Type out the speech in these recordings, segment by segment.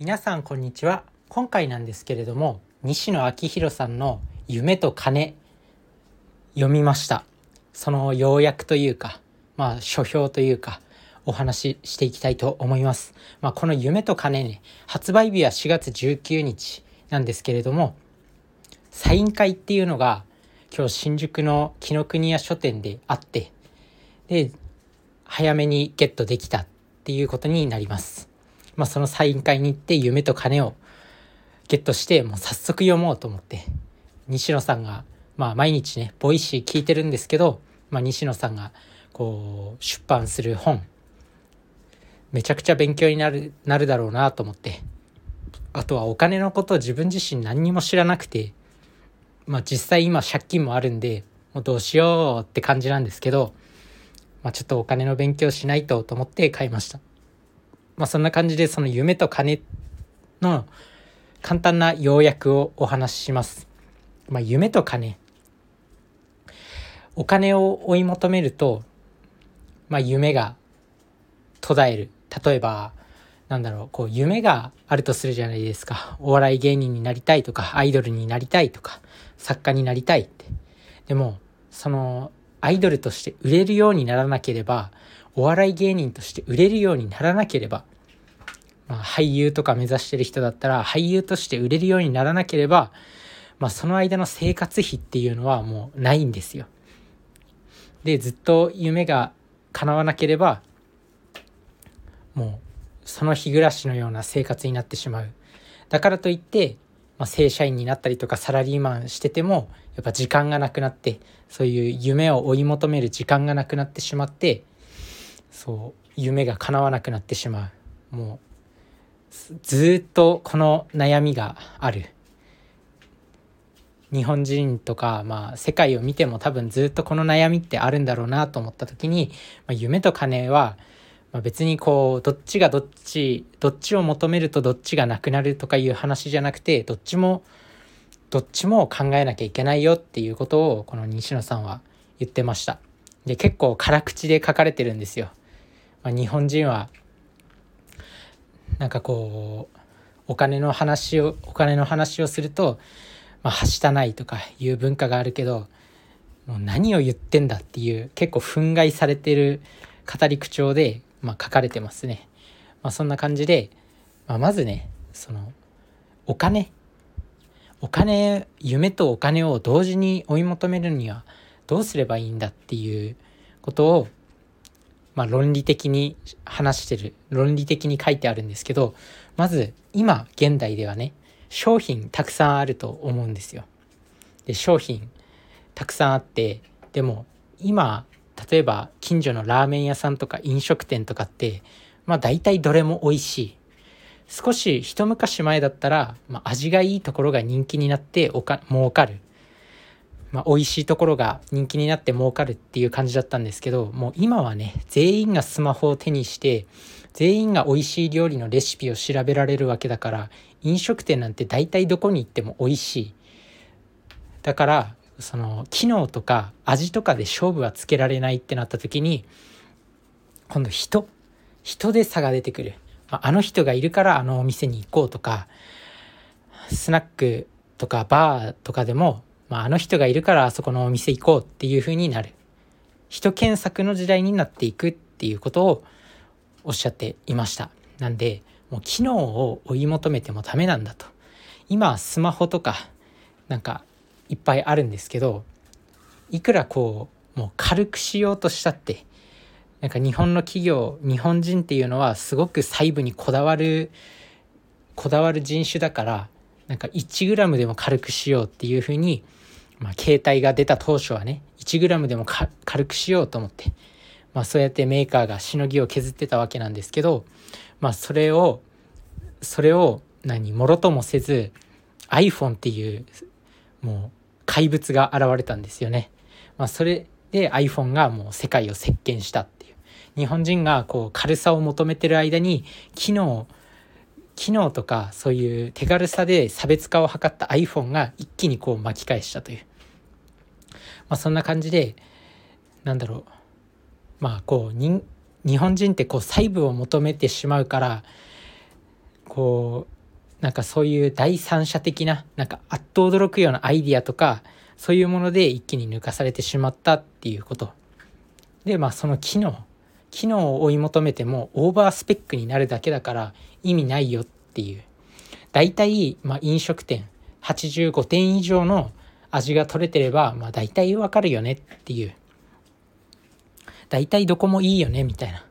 皆さんこんにちは。今回なんですけれども西野昭弘さんの「夢と金」読みました。その要約というかまあ書評というかお話ししていきたいと思います、まあ、この「夢と金ね」発売日は4月19日なんですけれどもサイン会っていうのが今日新宿の紀ノ国屋書店であってで早めにゲットできたっていうことになります。まあ、そのサイン会に行って夢と金をゲットしてもう早速読もうと思って西野さんが、まあ、毎日ね Voicy 聞いてるんですけど、まあ、西野さんがこう出版する本めちゃくちゃ勉強になるなるだろうなと思ってあとはお金のことを自分自身何にも知らなくてまあ実際今借金もあるんでもうどうしようって感じなんですけど、まあ、ちょっとお金の勉強しないとと思って買いました。まあ、そんな感じでその夢と金の簡単な要約をお話しします。まあ、夢と金。お金を追い求めると、まあ、夢が途絶える。例えばなんだろうこう夢があるとするじゃないですか。お笑い芸人になりたいとかアイドルになりたいとか作家になりたいって。でもそのアイドルとして売れるようにならなければお笑い芸人として売れるようにならなければ、まあ、俳優とか目指してる人だったら俳優として売れるようにならなければ、まあ、その間の生活費っていうのはもうないんですよ。でずっと夢が叶わなければもうその日暮らしのような生活になってしまう。だからといって、まあ、正社員になったりとかサラリーマンしててもやっぱ時間がなくなってそういう夢を追い求める時間がなくなってしまってそう夢が叶わなくなってしまうもうずっとこの悩みがある日本人とか、まあ、世界を見ても多分ずっとこの悩みってあるんだろうなと思った時に、まあ、夢と金は、まあ、別にこうどっちがどっちどっちを求めるとどっちがなくなるとかいう話じゃなくてどっちもどっちも考えなきゃいけないよっていうことをこの西野さんは言ってました。で結構辛口で書かれてるんですよ。まあ、日本人はなんかこうお金の話をお金の話をすると、まあ、はしたないとかいう文化があるけどもう何を言ってんだっていう結構憤慨されてる語り口調で、まあ、書かれてますね。まあ、そんな感じで、まあ、まずねそのお金お金夢とお金を同時に追い求めるにはどうすればいいんだっていうことをまあ、論理的に話してる論理的に書いてあるんですけどまず今現代ではね商品たくさんあると思うんですよ。で商品たくさんあってでも今例えば近所のラーメン屋さんとか飲食店とかってまあ大体どれも美味しい。少し一昔前だったら、まあ、味がいいところが人気になっておか儲かるまあ、美味しいところが人気になって儲かるっていう感じだったんですけどもう今はね全員がスマホを手にして全員が美味しい料理のレシピを調べられるわけだから飲食店なんて大体どこに行っても美味しい。だからその機能とか味とかで勝負はつけられないってなった時に今度人人で差が出てくる、あの人がいるからあのお店に行こうとかスナックとかバーとかでもまあ、あの人がいるからあそこのお店行こうっていう風になる。人検索の時代になっていくっていうことをおっしゃっていました。なんでもう機能を追い求めてもダメなんだと。今はスマホとかなんかいっぱいあるんですけどいくらこうもう軽くしようとしたってなんか日本の企業日本人っていうのはすごく細部にこだわるこだわる人種だからなんか 1g でも軽くしようっていうふうにまあ、携帯が出た当初はね 1g でも軽くしようと思って、まあ、そうやってメーカーがしのぎを削ってたわけなんですけど、まあ、それをそれを何もろともせず iPhone っていうもう怪物が現れたんですよね。まあ、それで iPhone がもう世界を席巻したっていう日本人がこう軽さを求めてる間に機能機能とかそういう手軽さで差別化を図った iPhone が一気にこう巻き返したというまあ、そんな感じでなんだろう。まあこう日本人ってこう細部を求めてしまうからこうなんかそういう第三者的ななんかあっと驚くようなアイディアとかそういうもので一気に抜かされてしまったっていうこと。でまあその機能。機能を追い求めてもオーバースペックになるだけだから意味ないよっていう。大体、まあ、飲食店85点以上の味が取れてれば、まあ、大体わかるよねっていう。大体どこもいいよねみたいな。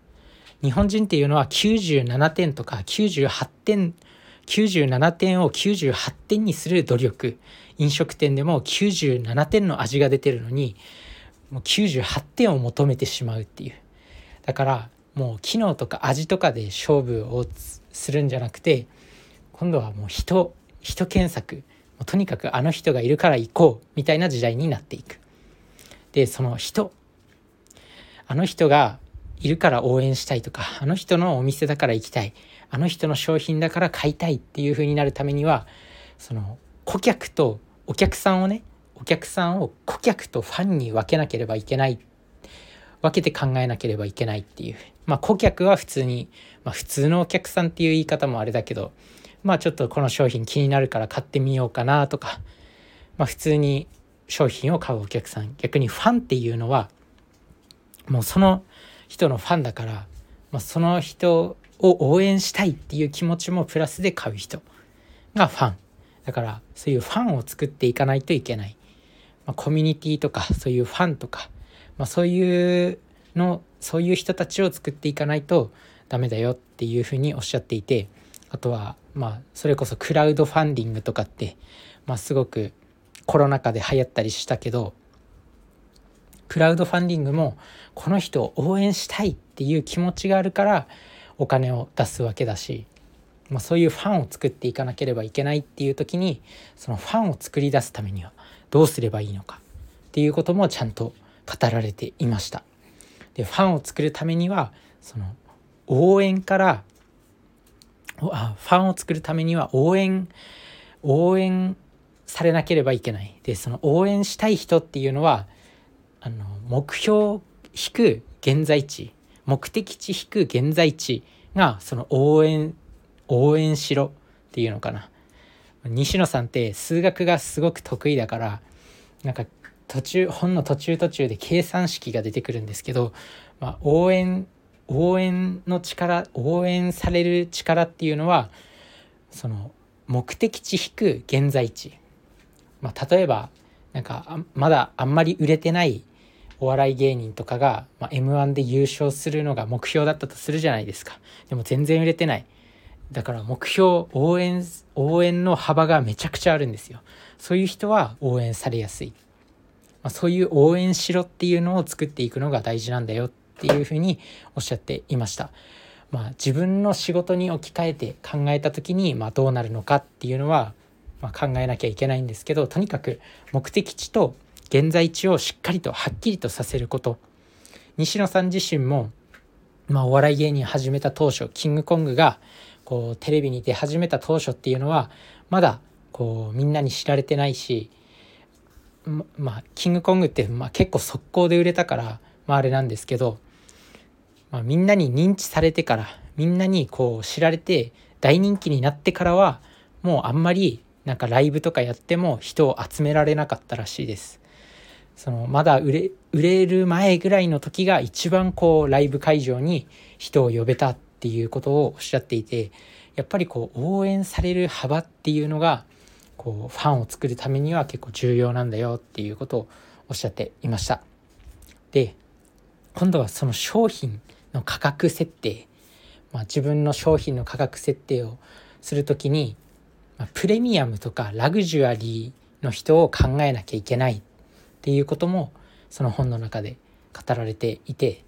日本人っていうのは97点とか98点97点を98点にする努力。飲食店でも97点の味が出てるのにもう98点を求めてしまうっていう。だからもう機能とか味とかで勝負をするんじゃなくて今度はもう人人検索。とにかくあの人がいるから行こうみたいな時代になっていく。でその人。あの人がいるから応援したいとかあの人のお店だから行きたい。あの人の商品だから買いたいっていう風になるためにはその顧客とお客さんをねお客さんを顧客とファンに分けなければいけない。分けて考えなければいけないっていう。まあ顧客は普通に、まあ、普通のお客さんっていう言い方もあれだけどまあちょっとこの商品気になるから買ってみようかなとか。まあ普通に商品を買うお客さん。逆にファンっていうのはもうその人のファンだから、まあ、その人を応援したいっていう気持ちもプラスで買う人がファン。だからそういうファンを作っていかないといけない、まあ、コミュニティとかそういうファンとか、まあ、そういうのそういう人たちを作っていかないとダメだよっていうふうにおっしゃっていてあとはまあそれこそクラウドファンディングとかって、まあ、すごくコロナ禍で流行ったりしたけどクラウドファンディングもこの人を応援したいっていう気持ちがあるからお金を出すわけだし、まあ、そういうファンを作っていかなければいけないっていう時にそのファンを作り出すためにはどうすればいいのかっていうこともちゃんと語られていました。でファンを作るためにはその応援からファンを作るためには応援応援されなければいけない。でその応援したい人っていうのはあの目標引く現在地目的地引く現在地がその応援応援しろっていうのかな。西野さんって数学がすごく得意だからなんか途中本の途中途中で計算式が出てくるんですけど、まあ、応援応援の力応援される力っていうのはその目的地引く現在地、まあ、例えばなんかまだあんまり売れてないお笑い芸人とかが、まあ、m 1で優勝するのが目標だったとするじゃないですか。でも全然売れてない。だから目標応援応援の幅がめちゃくちゃあるんですよ。そういう人は応援されやすい、まあ、そういう応援しろっていうのを作っていくのが大事なんだよっていうふうにおっしゃっていました。まあ、自分の仕事に置き換えて考えた時に、まあ、どうなるのかっていうのは、まあ、考えなきゃいけないんですけどとにかく目的地と現在地をしっかりとはっきりとさせること。西野さん自身も、まあ、お笑い芸人始めた当初キングコングがこうテレビに出始めた当初っていうのはまだこうみんなに知られてないしまあキングコングって、まあ、結構速攻で売れたから、まあ、あれなんですけど、まあ、みんなに認知されてからみんなにこう知られて大人気になってからはもうあんまりなんかライブとかやっても人を集められなかったらしいです。そのまだ売れ売れる前ぐらいの時が一番こうライブ会場に人を呼べたっていうことをおっしゃっていてやっぱりこう応援される幅っていうのがこうファンを作るためには結構重要なんだよっていうことをおっしゃっていました。で今度はその商品の価格設定、まあ、自分の商品の価格設定をする時に、まあ、プレミアムとかラグジュアリーの人を考えなきゃいけないっていうこともその本の中で語られていて、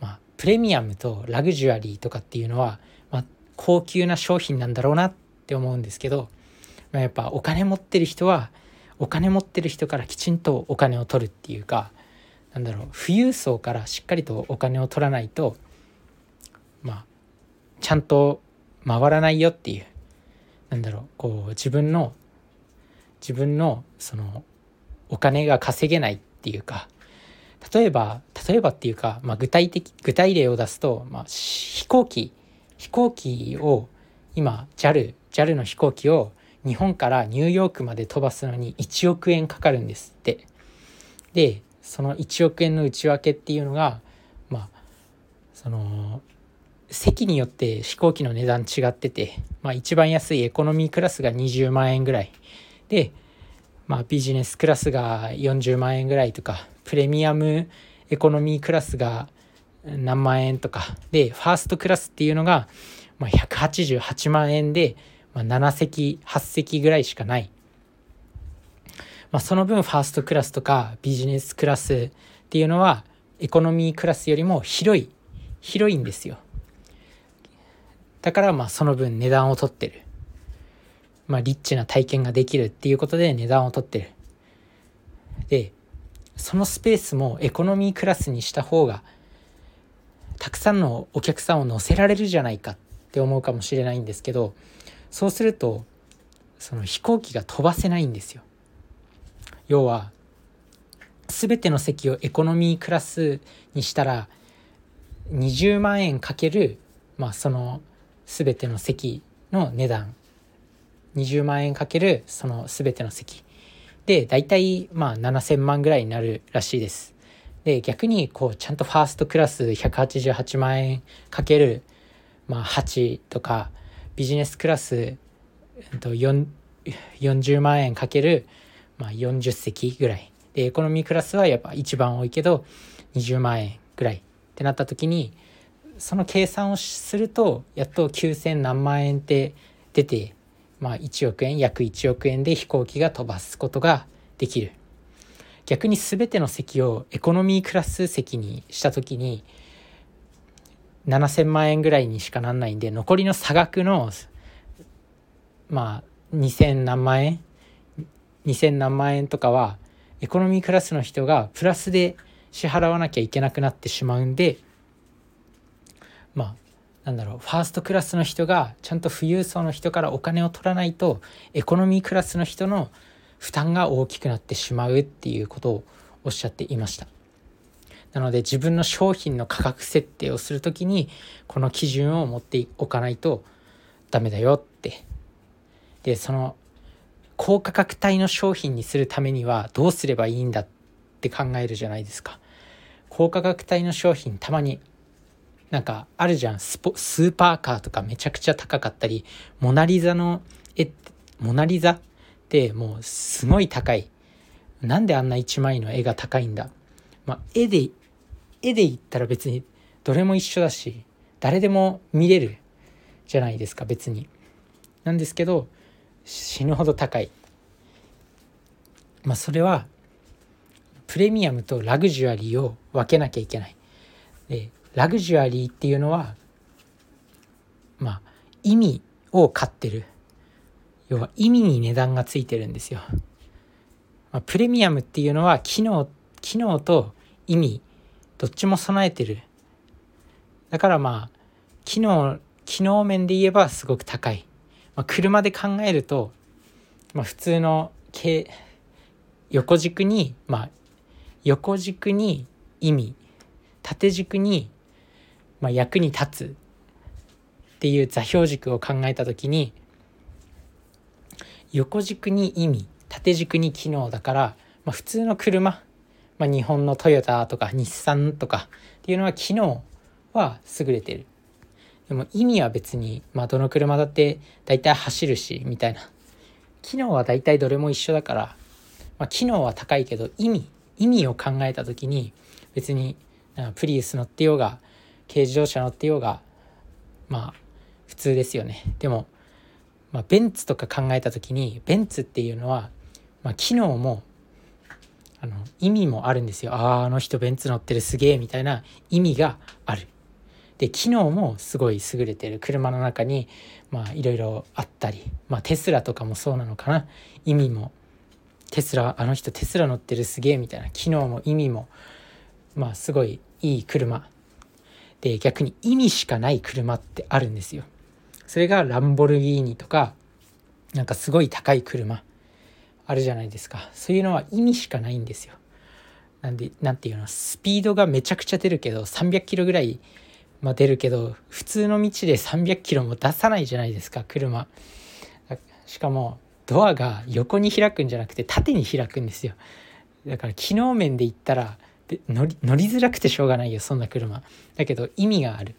まあ、プレミアムとラグジュアリーとかっていうのは、まあ、高級な商品なんだろうなって思うんですけど、まあ、やっぱお金持ってる人はお金持ってる人からきちんとお金を取るっていうかなんだろう富裕層からしっかりとお金を取らないとまあちゃんと回らないよっていうなんだろうこう自分の自分のそのお金が稼げないっていうか例えば例えばっていうか、まあ、具体的具体例を出すと、まあ、飛行機飛行機を今 JAL, JAL の飛行機を日本からニューヨークまで飛ばすのに1億円かかるんですって。でその1億円の内訳っていうのがまあその席によって飛行機の値段違ってて、まあ、一番安いエコノミークラスが20万円ぐらい。で、まあ、ビジネスクラスが40万円ぐらいとかプレミアムエコノミークラスが何万円とか。でファーストクラスっていうのが、まあ、188万円で、まあ、7席8席ぐらいしかない、まあ、その分ファーストクラスとかビジネスクラスっていうのはエコノミークラスよりも広い広いんですよ。だからまあその分値段を取ってる。まあリッチな体験ができるっていうことで値段を取ってる。でそのスペースもエコノミークラスにした方がたくさんのお客さんを乗せられるじゃないかって思うかもしれないんですけどそうするとその飛行機が飛ばせないんですよ。要は全ての席をエコノミークラスにしたら20万円かける、まあ、その全ての席の値段20万円かけるその全ての席で大体まあ7,000万ぐらいになるらしいです。で逆にこうちゃんとファーストクラス188万円かける、まあ、8とかビジネスクラス40万円かける、まあ、40席ぐらい。でエコノミークラスはやっぱ一番多いけど20万円ぐらいってなった時にその計算をするとやっと9,000何万円って出てまあ、1億円約1億円で飛行機が飛ばすことができる。逆に全ての席をエコノミークラス席にした時に7,000万円ぐらいにしかなんないんで残りの差額のまあ2,000何万円2,000何万円とかはエコノミークラスの人がプラスで支払わなきゃいけなくなってしまうんでまあなんだろうファーストクラスの人がちゃんと富裕層の人からお金を取らないとエコノミークラスの人の負担が大きくなってしまうっていうことをおっしゃっていました。なので自分の商品の価格設定をする時にこの基準を持っておかないとダメだよって。でその高価格帯の商品にするためにはどうすればいいんだって考えるじゃないですか。高価格帯の商品たまになんかあるじゃん。ススーパーカーとかめちゃくちゃ高かったりモナ・リザの絵モナ・リザってもうすごい高い。なんであんな一枚の絵が高いんだ。まあ絵で絵で言ったら別にどれも一緒だし誰でも見れるじゃないですか別に。なんですけど死ぬほど高いまあそれはプレミアムとラグジュアリーを分けなきゃいけないでラグジュアリーっていうのはまあ意味を買ってる要は意味に値段がついてるんですよ。まあ、プレミアムっていうのは機能機能と意味どっちも備えてる。だからまあ機能機能面で言えばすごく高い。まあ、車で考えると、まあ、普通の横軸にまあ横軸に意味縦軸にまあ、役に立つっていう座標軸を考えた時に横軸に意味縦軸に機能だから、まあ、普通の車、まあ、日本のトヨタとか日産とかっていうのは機能は優れてる。でも意味は別に、まあ、どの車だって大体走るしみたいな。機能は大体どれも一緒だから、まあ、機能は高いけど意味意味を考えた時に別にプリウス乗ってようが軽自動車乗ってようがまあ普通ですよね。でも、まあ、ベンツとか考えた時にベンツっていうのは、まあ、機能もあの意味もあるんですよ。あああの人ベンツ乗ってるすげえみたいな意味がある。で機能もすごい優れてる車の中にまあいろいろあったり、まあ、テスラとかもそうなのかな意味もテスラあの人テスラ乗ってるすげえみたいな機能も意味もまあすごいいい車で逆に意味しかない車ってあるんですよ。それがランボルギーニとかなんかすごい高い車あるじゃないですかそういうのは意味しかないんですよ。なんでなんていうのスピードがめちゃくちゃ出るけど300キロぐらいまあ、出るけど普通の道で300キロも出さないじゃないですか車。しかもドアが横に開くんじゃなくて縦に開くんですよ。だから機能面で言ったら乗り乗りづらくてしょうがないよそんな車。だけど意味がある、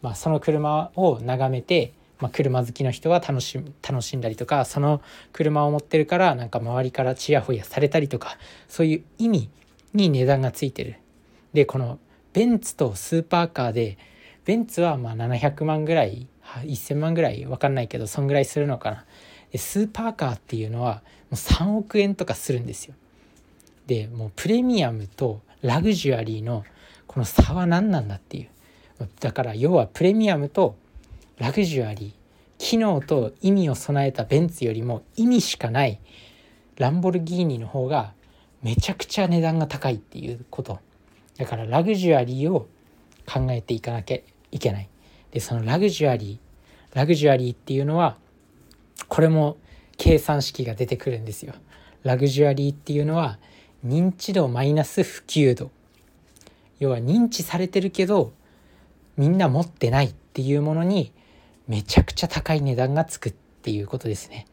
まあ、その車を眺めて、まあ、車好きの人は楽し楽しんだりとかその車を持ってるからなんか周りからちやほやされたりとかそういう意味に値段がついてる。でこのベンツとスーパーカーでベンツはまあ700万ぐらい1000万ぐらい分かんないけどそんぐらいするのかな。でスーパーカーっていうのはもう3億円とかするんですよ。でもうプレミアムとラグジュアリーのこの差は何なんだっていう。だから要はプレミアムとラグジュアリー機能と意味を備えたベンツよりも意味しかないランボルギーニの方がめちゃくちゃ値段が高いっていうこと。だからラグジュアリーを考えていかなきゃいけない。でそのラグジュアリーラグジュアリーっていうのはこれも計算式が出てくるんですよ。ラグジュアリーっていうのは認知度マイナス普及度。要は認知されてるけどみんな持ってないっていうものにめちゃくちゃ高い値段がつくっていうことですね。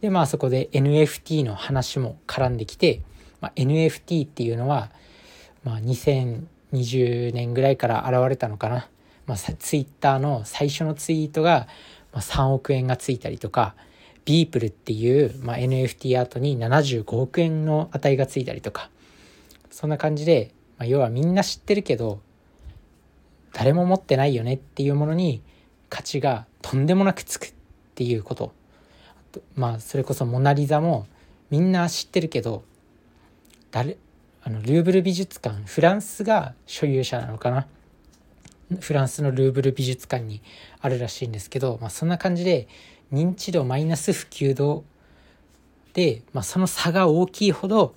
でまあそこで NFT の話も絡んできて、まあ、NFT っていうのは、まあ、2020年ぐらいから現れたのかな、まあ、ツイッターの最初のツイートが3億円がついたりとかビープルっていう、まあ、NFT アートに75億円の値がついたりとか。そんな感じで、まあ、要はみんな知ってるけど誰も持ってないよねっていうものに価値がとんでもなくつくっていうことまあそれこそ「モナ・リザ」もみんな知ってるけど誰あのルーブル美術館フランスが所有者なのかな？フランスのルーブル美術館にあるらしいんですけど、まあ、そんな感じで認知度マイナス普及度で、まあ、その差が大きいほど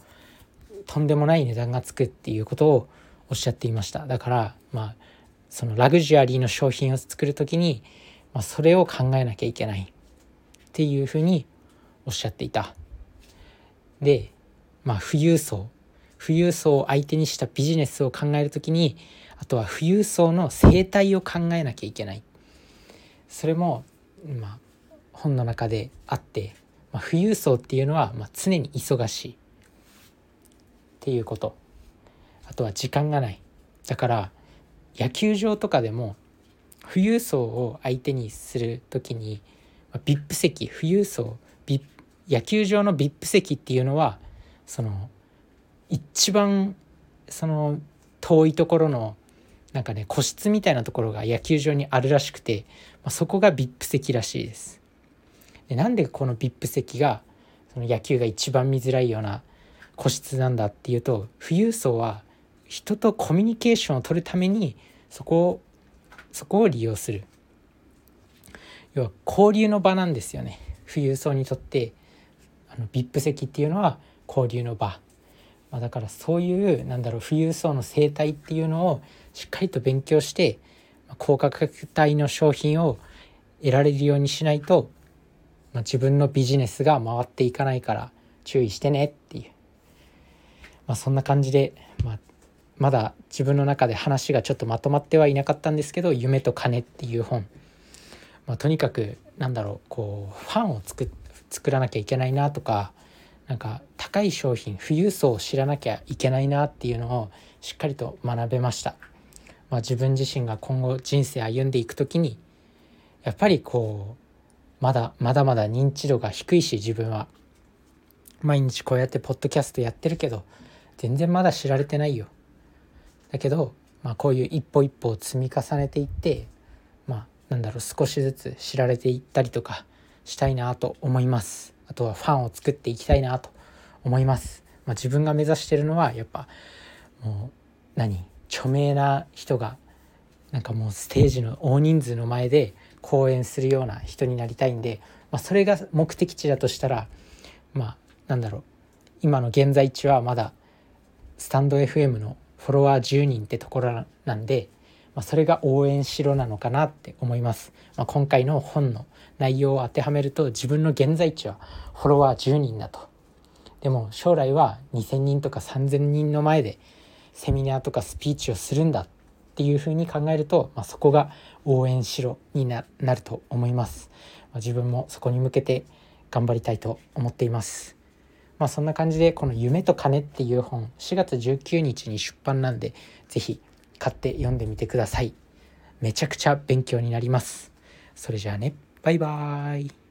とんでもない値段がつくっていうことをおっしゃっていました。だからまあそのラグジュアリーの商品を作る時に、まあ、それを考えなきゃいけないっていうふうにおっしゃっていた。でまあ富裕層富裕層を相手にしたビジネスを考える時にあとは富裕層の生態を考えなきゃいけない。それもまあ本の中であって、まあ、富裕層っていうのは、まあ、常に忙しい。っていうこと。あとは時間がない。だから野球場とかでも富裕層を相手にする時に、まあ、VIP 席富裕層野球場の VIP 席っていうのはその一番その遠いところのなんかね個室みたいなところが野球場にあるらしくて、まあ、そこが VIP 席らしいです。でなんでこの VIP 席がその野球が一番見づらいような個室なんだっていうと富裕層は人とコミュニケーションを取るためにそこをそこを利用する。要は交流の場なんですよね。富裕層にとってあの VIP 席っていうのは交流の場、まあ、だからそういうなんだろう富裕層の生態っていうのをしっかりと勉強して高価格帯の商品を得られるようにしないとまあ、自分のビジネスが回っていかないから注意してねっていう、まあ、そんな感じで、まあ、まだ自分の中で話がちょっとまとまってはいなかったんですけど「夢と金」っていう本、まあ、とにかくなんだろうこうファンを作作らなきゃいけないなとかなんか高い商品富裕層を知らなきゃいけないなっていうのをしっかりと学べました。まあ、自分自身が今後人生歩んでいく時にやっぱりこうまだまだまだ認知度が低いし自分は。毎日こうやってポッドキャストやってるけど全然まだ知られてないよ。だけど、まあ、こういう一歩一歩を積み重ねていってまあなんだろう少しずつ知られていったりとかしたいなと思います。あとはファンを作っていきたいなと思います、まあ、自分が目指してるのはやっぱもう何？著名な人がなんかもうステージの大人数の前で講演するような人になりたいんで、まあ、それが目的地だとしたらまあなんだろう。今の現在地はまだスタンド FM のフォロワー10人ってところなんで、まあ、それが応援しろなのかなって思います、まあ、今回の本の内容を当てはめると自分の現在地はフォロワー10人だと。でも将来は2,000人とか3,000人の前でセミナーとかスピーチをするんだっていうふうに考えると、まあ、そこが応援しろになると思います、まあ、自分もそこに向けて頑張りたいと思っています。まあそんな感じでこの「夢と金」っていう本4月19日に出版なんで是非買って読んでみてください。めちゃくちゃ勉強になります。それじゃあね。バイバーイ。